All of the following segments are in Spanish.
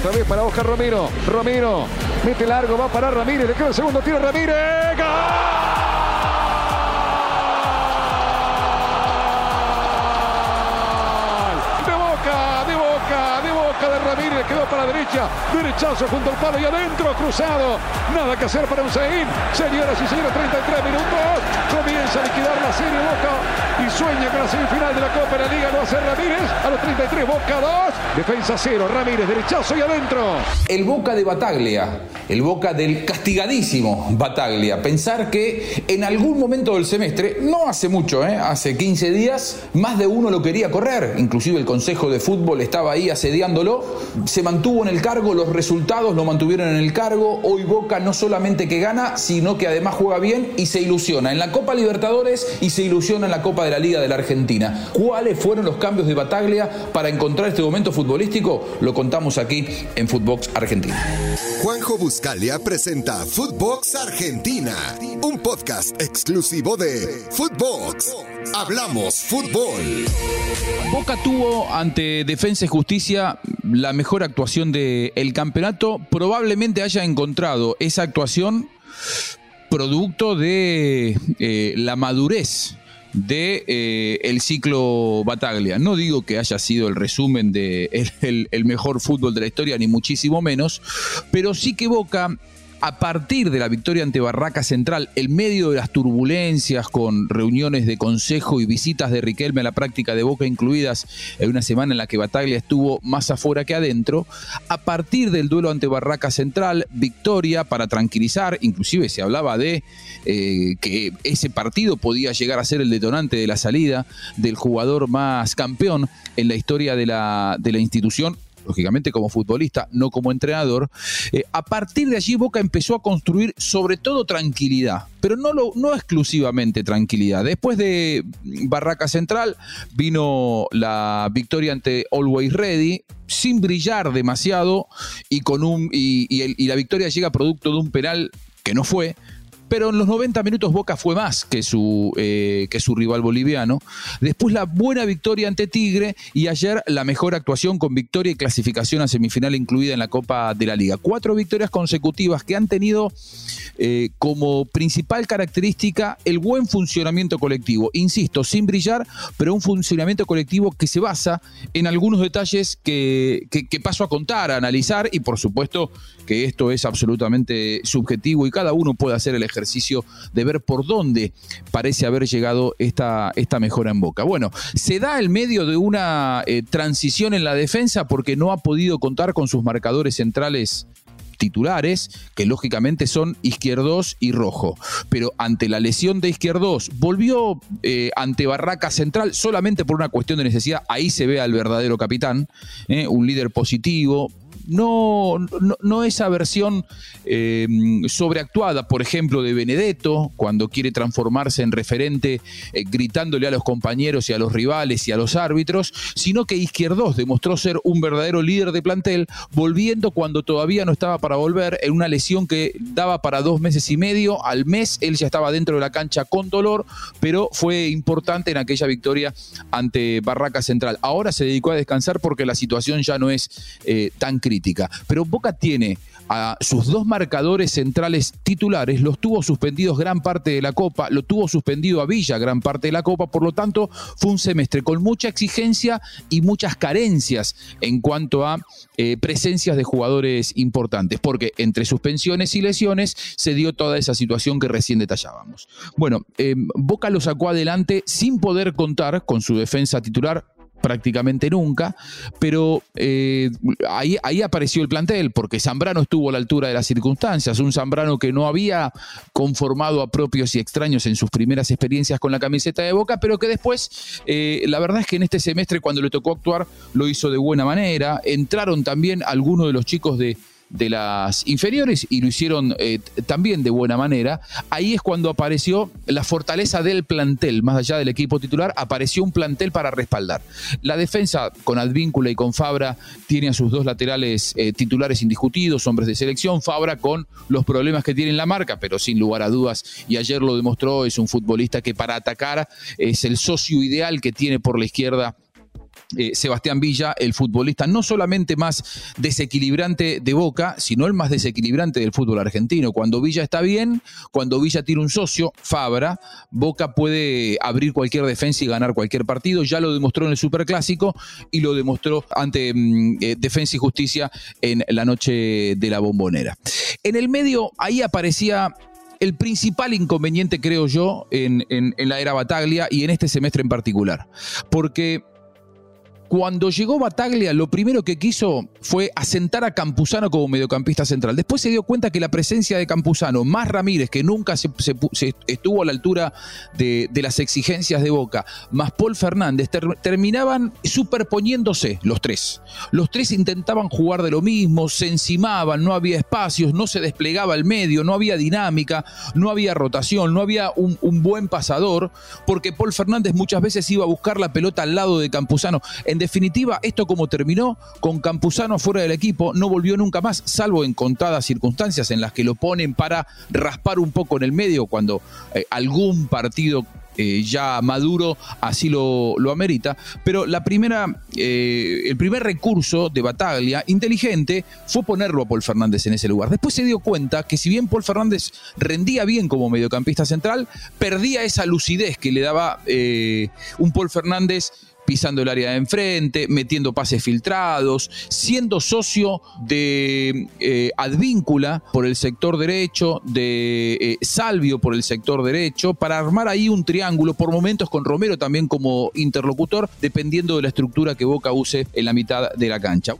Otra vez para Oscar Romero. Romero mete largo, va para Ramírez. Le queda el segundo tiro Ramírez. ¡Gol! Ramírez quedó para la derecha, derechazo junto al palo y adentro, cruzado. Nada que hacer para Hussein. Señoras y señores, 33 minutos. Comienza a liquidar la serie Boca y sueña con la semifinal de la Copa de la Liga. Lo hace Ramírez a los 33, Boca 2. Defensa 0, Ramírez, derechazo y adentro. El Boca de Bataglia, el Boca del castigadísimo Bataglia. Pensar que en algún momento del semestre, no hace mucho, ¿eh? hace 15 días, más de uno lo quería correr. Inclusive el Consejo de Fútbol estaba ahí asediándolo se mantuvo en el cargo, los resultados lo mantuvieron en el cargo. Hoy Boca no solamente que gana, sino que además juega bien y se ilusiona en la Copa Libertadores y se ilusiona en la Copa de la Liga de la Argentina. ¿Cuáles fueron los cambios de Bataglia para encontrar este momento futbolístico? Lo contamos aquí en Footbox Argentina. Juanjo Buscalia presenta Footbox Argentina, un podcast exclusivo de Footbox. Hablamos fútbol. Boca tuvo ante Defensa y Justicia la mejor actuación del campeonato. Probablemente haya encontrado esa actuación producto de eh, la madurez de eh, el ciclo Bataglia. No digo que haya sido el resumen de el, mejor fútbol de la historia, ni muchísimo menos, pero sí que Boca a partir de la victoria ante Barraca Central, en medio de las turbulencias con reuniones de consejo y visitas de Riquelme a la práctica de Boca incluidas en una semana en la que Bataglia estuvo más afuera que adentro, a partir del duelo ante Barraca Central, victoria para tranquilizar, inclusive se hablaba de eh, que ese partido podía llegar a ser el detonante de la salida del jugador más campeón en la historia de la, de la institución lógicamente como futbolista, no como entrenador, eh, a partir de allí Boca empezó a construir sobre todo tranquilidad, pero no, lo, no exclusivamente tranquilidad. Después de Barraca Central vino la victoria ante Always Ready, sin brillar demasiado y, con un, y la victoria llega producto de un penal que no fue, pero en los 90 minutos Boca fue más que su, eh, que su rival boliviano. Después la buena victoria ante Tigre y ayer la mejor actuación con victoria y clasificación a semifinal incluida en la Copa de la Liga. Cuatro victorias consecutivas que han tenido eh, como principal característica el buen funcionamiento colectivo. Insisto, sin brillar, pero un funcionamiento colectivo que se basa en algunos detalles que, que paso a contar, a analizar y por supuesto que esto es absolutamente subjetivo y cada uno puede hacer el ejercicio de ver por dónde parece haber llegado esta, esta mejora en Boca. Bueno, se da el medio de una eh, transición en la defensa porque no ha podido contar con sus marcadores centrales titulares, que lógicamente son Izquierdos y Rojo. Pero ante la lesión de Izquierdos, volvió eh, ante Barraca Central solamente por una cuestión de necesidad. Ahí se ve al verdadero capitán, eh, un líder positivo, no, no, esa versión eh, sobreactuada, por ejemplo, de Benedetto, cuando quiere transformarse en referente eh, gritándole a los compañeros y a los rivales y a los árbitros, sino que Izquierdos demostró ser un verdadero líder de plantel, volviendo cuando todavía no estaba para volver, en una lesión que daba para dos meses y medio, al mes él ya estaba dentro de la cancha con dolor, pero fue importante en aquella victoria ante Barraca Central. Ahora se dedicó a descansar porque la situación ya no es eh, tan crítica. Pero Boca tiene a sus dos marcadores centrales titulares, los tuvo suspendidos gran parte de la Copa, lo tuvo suspendido a Villa gran parte de la Copa, por lo tanto fue un semestre con mucha exigencia y muchas carencias en cuanto a eh, presencias de jugadores importantes, porque entre suspensiones y lesiones se dio toda esa situación que recién detallábamos. Bueno, eh, Boca lo sacó adelante sin poder contar con su defensa titular prácticamente nunca, pero eh, ahí, apareció el plantel, porque Zambrano estuvo a la altura de las circunstancias, un Zambrano que no había conformado a propios y extraños en sus primeras experiencias con la camiseta de Boca, pero que después, eh, la verdad es que en este semestre cuando le tocó actuar, lo hizo de buena manera, entraron también algunos de los chicos de de las inferiores y lo hicieron eh, también de buena manera. Ahí es cuando apareció la fortaleza del plantel, más allá del equipo titular, apareció un plantel para respaldar. La defensa con Advíncula y con Fabra tiene a sus dos laterales eh, titulares indiscutidos, hombres de selección. Fabra con los problemas que tiene en la marca, pero sin lugar a dudas, y ayer lo demostró, es un futbolista que para atacar es el socio ideal que tiene por la izquierda eh, Sebastián Villa, el futbolista no solamente más desequilibrante de Boca, sino el más desequilibrante del fútbol argentino. Cuando Villa está bien, cuando Villa tiene un socio, Fabra, Boca puede abrir cualquier defensa y ganar cualquier partido. Ya lo demostró en el Superclásico y lo demostró ante mm, eh, Defensa y Justicia en la noche de la bombonera. En el medio, ahí aparecía el principal inconveniente, creo yo, en, en, la era Bataglia y en este semestre en particular. Porque cuando llegó Bataglia, lo primero que quiso fue asentar a Campuzano como mediocampista central. Después se dio cuenta que la presencia de Campuzano, más Ramírez, que nunca se, estuvo a la altura de, las exigencias de Boca, más Paul Fernández, terminaban superponiéndose los tres. Los tres intentaban jugar de lo mismo, se encimaban, no había espacios, no se desplegaba el medio, no había dinámica, no había rotación, no había un, un buen pasador, porque Paul Fernández muchas veces iba a buscar la pelota al lado de Campuzano definitiva, esto como terminó, con Campuzano fuera del equipo, no volvió nunca más, salvo en contadas circunstancias en las que lo ponen para raspar un poco en el medio cuando eh, algún partido eh, ya maduro así lo, lo, amerita. Pero la primera, eh, el primer recurso de Bataglia, inteligente, fue ponerlo a Paul Fernández en ese lugar. Después se dio cuenta que si bien Paul Fernández rendía bien como mediocampista central, perdía esa lucidez que le daba un Paul Fernández pisando el área de enfrente, metiendo pases filtrados, siendo socio de eh, Advíncula por el sector derecho, de eh, Salvio por el sector derecho, para armar ahí un triángulo, por momentos con Romero también como interlocutor, dependiendo de la estructura que Boca use en la mitad de la cancha.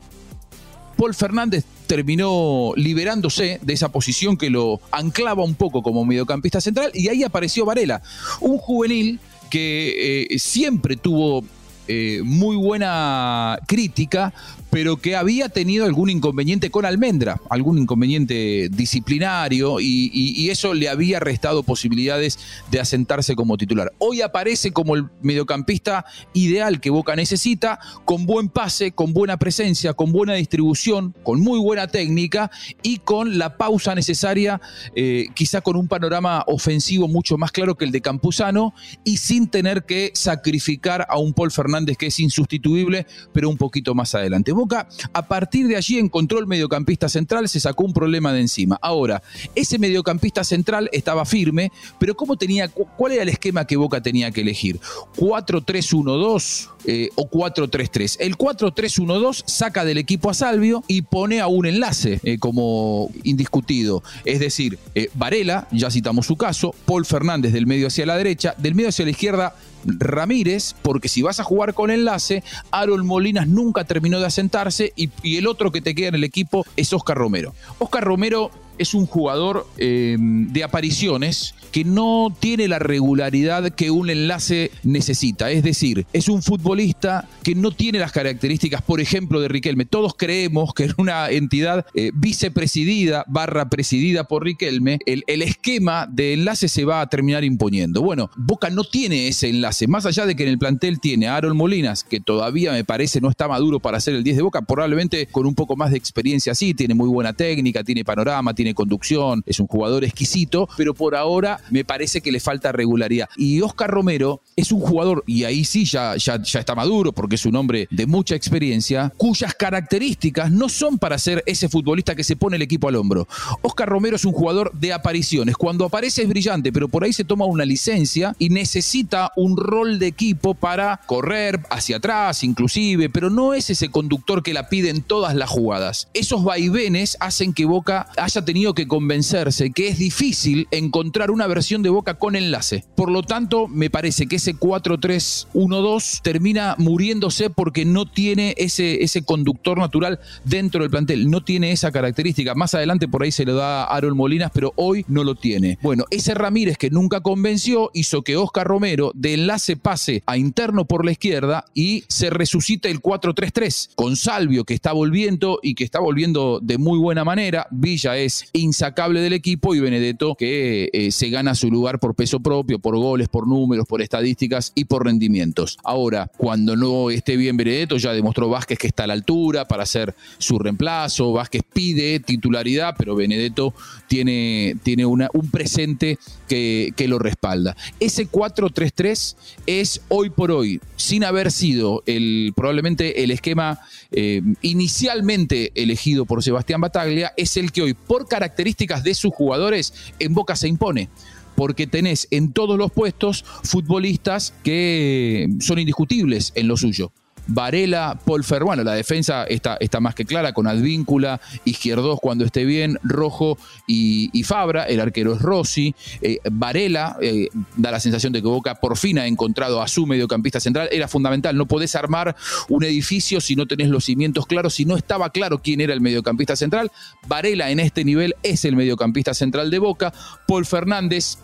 Paul Fernández terminó liberándose de esa posición que lo anclaba un poco como mediocampista central y ahí apareció Varela, un juvenil que eh, siempre tuvo eh, muy buena crítica pero que había tenido algún inconveniente con Almendra, algún inconveniente disciplinario y, eso le había restado posibilidades de asentarse como titular. Hoy aparece como el mediocampista ideal que Boca necesita, con buen pase, con buena presencia, con buena distribución, con muy buena técnica y con la pausa necesaria, eh, quizá con un panorama ofensivo mucho más claro que el de Campuzano y sin tener que sacrificar a un Paul Fernández que es insustituible, pero un poquito más adelante. Boca a partir de allí encontró el mediocampista central, se sacó un problema de encima. Ahora, ese mediocampista central estaba firme, pero ¿cómo tenía, ¿cuál era el esquema que Boca tenía que elegir? ¿4-3-1-2 eh, o 4-3-3? El 4-3-1-2 saca del equipo a Salvio y pone a un enlace eh, como indiscutido. Es decir, eh, Varela, ya citamos su caso, Paul Fernández del medio hacia la derecha, del medio hacia la izquierda, Ramírez, porque si vas a jugar con enlace, Aaron Molinas nunca terminó de asentarse y, y, el otro que te queda en el equipo es Oscar Romero. Oscar Romero es un jugador eh, de apariciones que no tiene la regularidad que un enlace necesita. Es decir, es un futbolista que no tiene las características, por ejemplo, de Riquelme. Todos creemos que en una entidad eh, vicepresidida, barra presidida por Riquelme, el, el, esquema de enlace se va a terminar imponiendo. Bueno, Boca no tiene ese enlace. Más allá de que en el plantel tiene a Aaron Molinas, que todavía me parece no está maduro para ser el 10 de Boca, probablemente con un poco más de experiencia sí, tiene muy buena técnica, tiene panorama, tiene conducción, es un jugador exquisito, pero por ahora me parece que le falta regularidad. Y Oscar Romero es un jugador, y ahí sí ya, ya, ya está maduro, porque es un hombre de mucha experiencia, cuyas características no son para ser ese futbolista que se pone el equipo al hombro. Oscar Romero es un jugador de apariciones. Cuando aparece es brillante, pero por ahí se toma una licencia y necesita un rol de equipo para correr hacia atrás, inclusive, pero no es ese conductor que la pide en todas las jugadas. Esos vaivenes hacen que Boca haya tenido que convencerse que es difícil encontrar una versión de Boca con enlace. Por lo tanto, me parece que ese 4-3-1-2 termina muriéndose porque no tiene ese, ese conductor natural dentro del plantel, no tiene esa característica. Más adelante por ahí se lo da a Aaron Molinas, pero hoy no lo tiene. Bueno, ese Ramírez que nunca convenció hizo que Oscar Romero de enlace pase a interno por la izquierda y se resucita el 4-3-3 con Salvio que está volviendo y que está volviendo de muy buena manera. Villa es insacable del equipo y Benedetto que eh, se gana su lugar por peso propio, por goles, por números, por estadísticas y por rendimientos. Ahora, cuando no esté bien Benedetto, ya demostró Vázquez que está a la altura para hacer su reemplazo, Vázquez pide titularidad, pero Benedetto tiene, tiene una, un presente que, que lo respalda. Ese 4-3-3 es hoy por hoy, sin haber sido el, probablemente el esquema eh, inicialmente elegido por Sebastián Bataglia, es el que hoy, por características de sus jugadores, en Boca se impone porque tenés en todos los puestos futbolistas que son indiscutibles en lo suyo. Varela, Paul Fer, bueno, la defensa está, está más que clara con Advíncula, Izquierdos cuando esté bien, Rojo y, Fabra, el arquero es Rossi, eh, Varela, eh, da la sensación de que Boca por fin ha encontrado a su mediocampista central, era fundamental, no podés armar un edificio si no tenés los cimientos claros, si no estaba claro quién era el mediocampista central, Varela en este nivel es el mediocampista central de Boca, Paul Fernández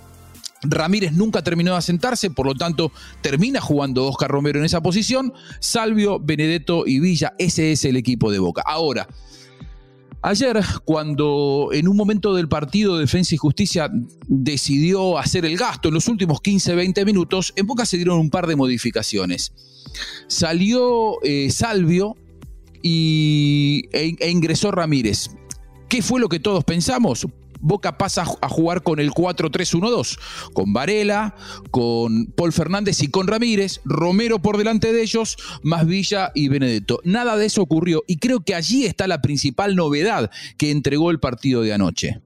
Ramírez nunca terminó de asentarse, por lo tanto termina jugando Oscar Romero en esa posición. Salvio, Benedetto y Villa, ese es el equipo de Boca. Ahora, ayer cuando en un momento del partido Defensa y Justicia decidió hacer el gasto en los últimos 15-20 minutos, en Boca se dieron un par de modificaciones. Salió eh, Salvio y, e, e ingresó Ramírez. ¿Qué fue lo que todos pensamos? Boca pasa a jugar con el 4-3-1-2, con Varela, con Paul Fernández y con Ramírez, Romero por delante de ellos, más Villa y Benedetto. Nada de eso ocurrió y creo que allí está la principal novedad que entregó el partido de anoche.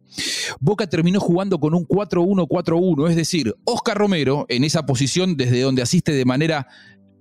Boca terminó jugando con un 4-1-4-1, es decir, Oscar Romero en esa posición desde donde asiste de manera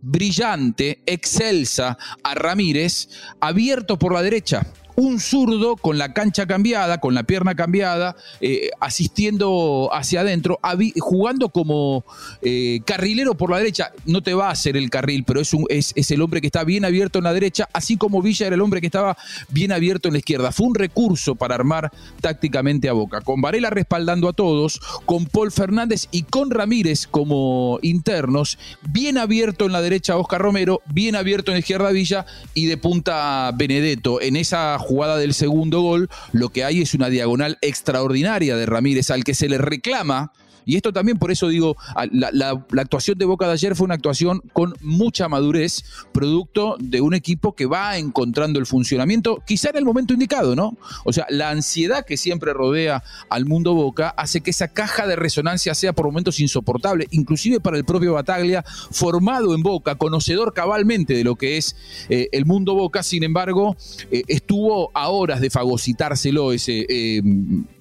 brillante, excelsa a Ramírez, abierto por la derecha un zurdo con la cancha cambiada, con la pierna cambiada, eh, asistiendo hacia adentro, jugando como eh, carrilero por la derecha. No te va a hacer el carril, pero es, un, es, el hombre que está bien abierto en la derecha, así como Villa era el hombre que estaba bien abierto en la izquierda. Fue un recurso para armar tácticamente a Boca, con Varela respaldando a todos, con Paul Fernández y con Ramírez como internos, bien abierto en la derecha Oscar Romero, bien abierto en la izquierda Villa y de punta Benedetto. En esa jugada del segundo gol, lo que hay es una diagonal extraordinaria de Ramírez al que se le reclama y esto también, por eso digo, la, actuación de Boca de ayer fue una actuación con mucha madurez, producto de un equipo que va encontrando el funcionamiento, quizá en el momento indicado, ¿no? O sea, la ansiedad que siempre rodea al mundo Boca hace que esa caja de resonancia sea por momentos insoportable, inclusive para el propio Bataglia, formado en Boca, conocedor cabalmente de lo que es eh, el mundo Boca, sin embargo, eh, estuvo a horas de fagocitárselo ese eh,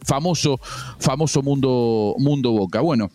famoso, famoso mundo, mundo Boca. Bueno,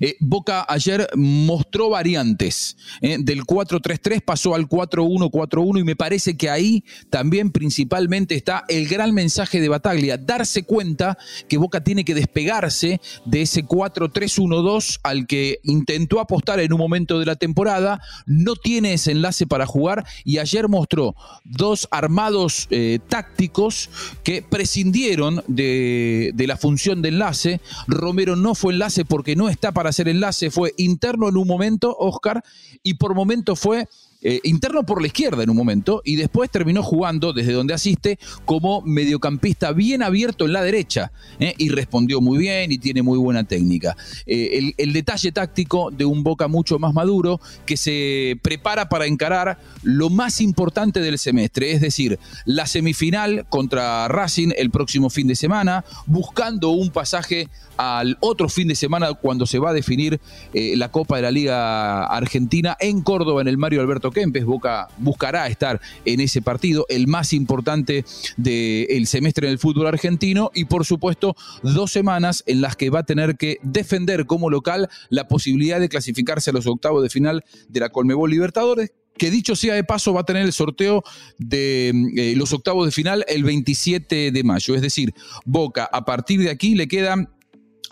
eh, Boca ayer mostró variantes. Eh, del 4-3-3 pasó al 4-1-4-1 y me parece que ahí también principalmente está el gran mensaje de Bataglia, darse cuenta que Boca tiene que despegarse de ese 4-3-1-2 al que intentó apostar en un momento de la temporada, no tiene ese enlace para jugar y ayer mostró dos armados eh, tácticos que prescindieron de, de la función de enlace. Romero no fue enlace porque no está para hacer enlace fue interno en un momento, Oscar, y por momento fue eh, interno por la izquierda en un momento y después terminó jugando desde donde asiste como mediocampista bien abierto en la derecha eh, y respondió muy bien y tiene muy buena técnica. Eh, el, el, detalle táctico de un Boca mucho más maduro que se prepara para encarar lo más importante del semestre, es decir, la semifinal contra Racing el próximo fin de semana, buscando un pasaje al otro fin de semana cuando se va a definir la Copa de la Liga Argentina en Córdoba en el Mario Alberto Kempes. Boca buscará estar en ese partido, el más importante del semestre en el fútbol argentino y por supuesto dos semanas en las que va a tener que defender como local la posibilidad de clasificarse a los octavos de final de la Colmebol Libertadores que dicho sea de paso va a tener el sorteo de eh, los octavos de final el 27 de mayo. Es decir, Boca a partir de aquí le quedan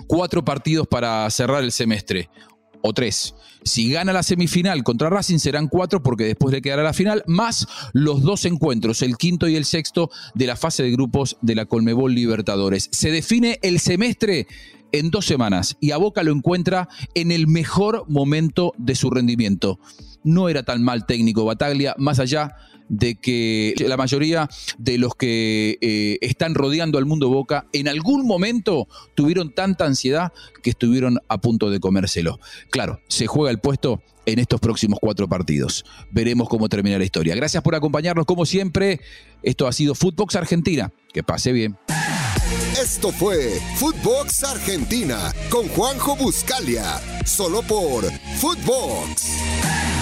cuatro partidos para cerrar el semestre o tres. Si gana la semifinal contra Racing serán cuatro porque después le quedará la final, más los dos encuentros, el quinto y el sexto de la fase de grupos de la Colmebol Libertadores. Se define el semestre en dos semanas y a Boca lo encuentra en el mejor momento de su rendimiento. No era tan mal técnico Bataglia, más allá de que la mayoría de los que eh, están rodeando al mundo Boca en algún momento tuvieron tanta ansiedad que estuvieron a punto de comérselo. Claro, se juega el puesto en estos próximos cuatro partidos. Veremos cómo termina la historia. Gracias por acompañarnos como siempre. Esto ha sido Footbox Argentina. Que pase bien. Esto fue Footbox Argentina con Juanjo Buscalia, solo por Footbox.